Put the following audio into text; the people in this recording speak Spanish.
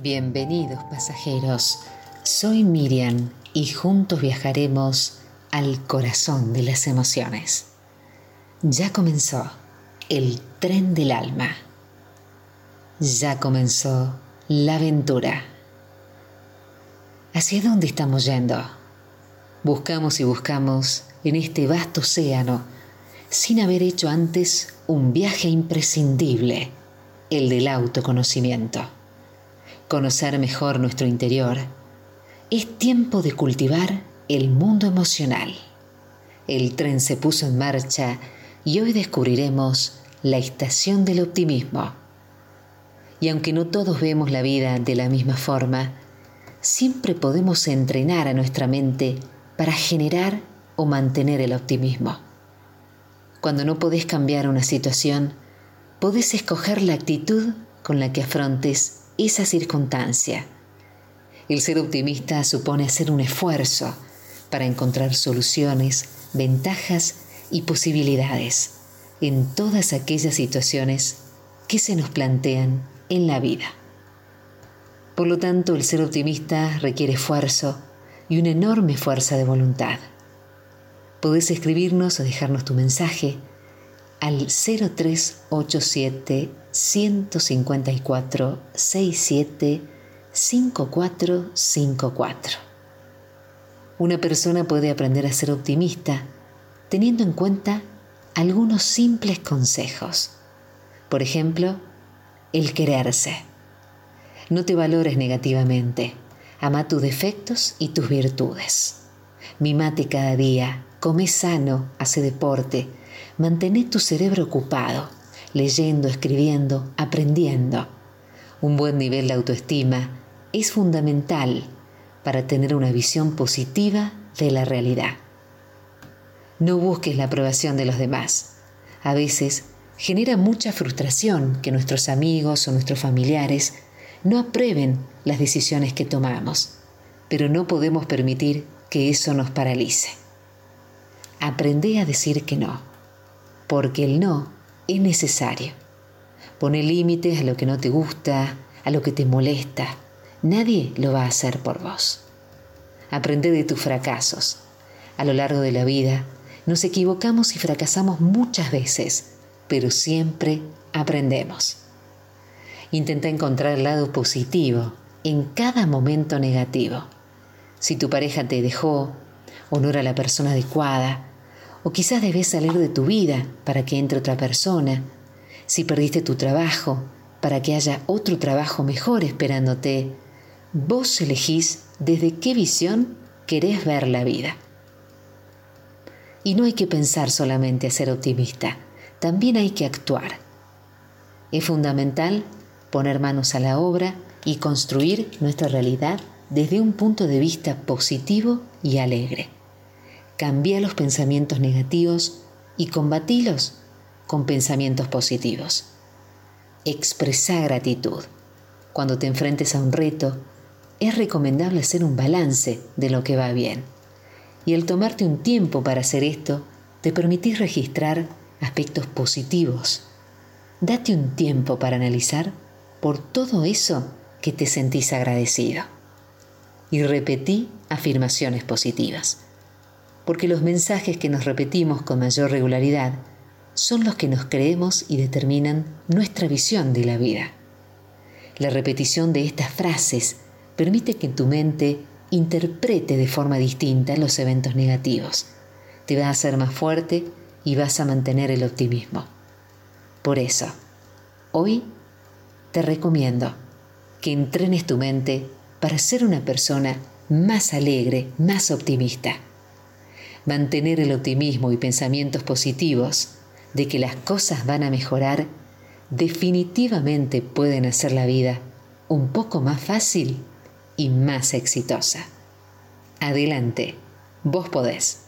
Bienvenidos pasajeros, soy Miriam y juntos viajaremos al corazón de las emociones. Ya comenzó el tren del alma. Ya comenzó la aventura. ¿Hacia dónde estamos yendo? Buscamos y buscamos en este vasto océano sin haber hecho antes un viaje imprescindible, el del autoconocimiento conocer mejor nuestro interior, es tiempo de cultivar el mundo emocional. El tren se puso en marcha y hoy descubriremos la estación del optimismo. Y aunque no todos vemos la vida de la misma forma, siempre podemos entrenar a nuestra mente para generar o mantener el optimismo. Cuando no podés cambiar una situación, podés escoger la actitud con la que afrontes esa circunstancia. El ser optimista supone hacer un esfuerzo para encontrar soluciones, ventajas y posibilidades en todas aquellas situaciones que se nos plantean en la vida. Por lo tanto, el ser optimista requiere esfuerzo y una enorme fuerza de voluntad. Podés escribirnos o dejarnos tu mensaje al 0387 154 67 5454. Una persona puede aprender a ser optimista teniendo en cuenta algunos simples consejos. Por ejemplo, el quererse. No te valores negativamente. Ama tus defectos y tus virtudes. Mimate cada día, come sano, hace deporte, Mantén tu cerebro ocupado, leyendo, escribiendo, aprendiendo. Un buen nivel de autoestima es fundamental para tener una visión positiva de la realidad. No busques la aprobación de los demás. A veces genera mucha frustración que nuestros amigos o nuestros familiares no aprueben las decisiones que tomamos, pero no podemos permitir que eso nos paralice. Aprende a decir que no porque el no es necesario. Pone límites a lo que no te gusta, a lo que te molesta. Nadie lo va a hacer por vos. Aprende de tus fracasos. A lo largo de la vida nos equivocamos y fracasamos muchas veces, pero siempre aprendemos. Intenta encontrar el lado positivo en cada momento negativo. Si tu pareja te dejó o no era la persona adecuada, o quizás debes salir de tu vida para que entre otra persona. Si perdiste tu trabajo, para que haya otro trabajo mejor esperándote. Vos elegís desde qué visión querés ver la vida. Y no hay que pensar solamente a ser optimista, también hay que actuar. Es fundamental poner manos a la obra y construir nuestra realidad desde un punto de vista positivo y alegre. Cambia los pensamientos negativos y combatilos con pensamientos positivos. Expresa gratitud. Cuando te enfrentes a un reto, es recomendable hacer un balance de lo que va bien. Y el tomarte un tiempo para hacer esto, te permitís registrar aspectos positivos. Date un tiempo para analizar por todo eso que te sentís agradecido. Y repetí afirmaciones positivas porque los mensajes que nos repetimos con mayor regularidad son los que nos creemos y determinan nuestra visión de la vida. La repetición de estas frases permite que tu mente interprete de forma distinta los eventos negativos. Te va a hacer más fuerte y vas a mantener el optimismo. Por eso, hoy te recomiendo que entrenes tu mente para ser una persona más alegre, más optimista mantener el optimismo y pensamientos positivos de que las cosas van a mejorar, definitivamente pueden hacer la vida un poco más fácil y más exitosa. Adelante, vos podés.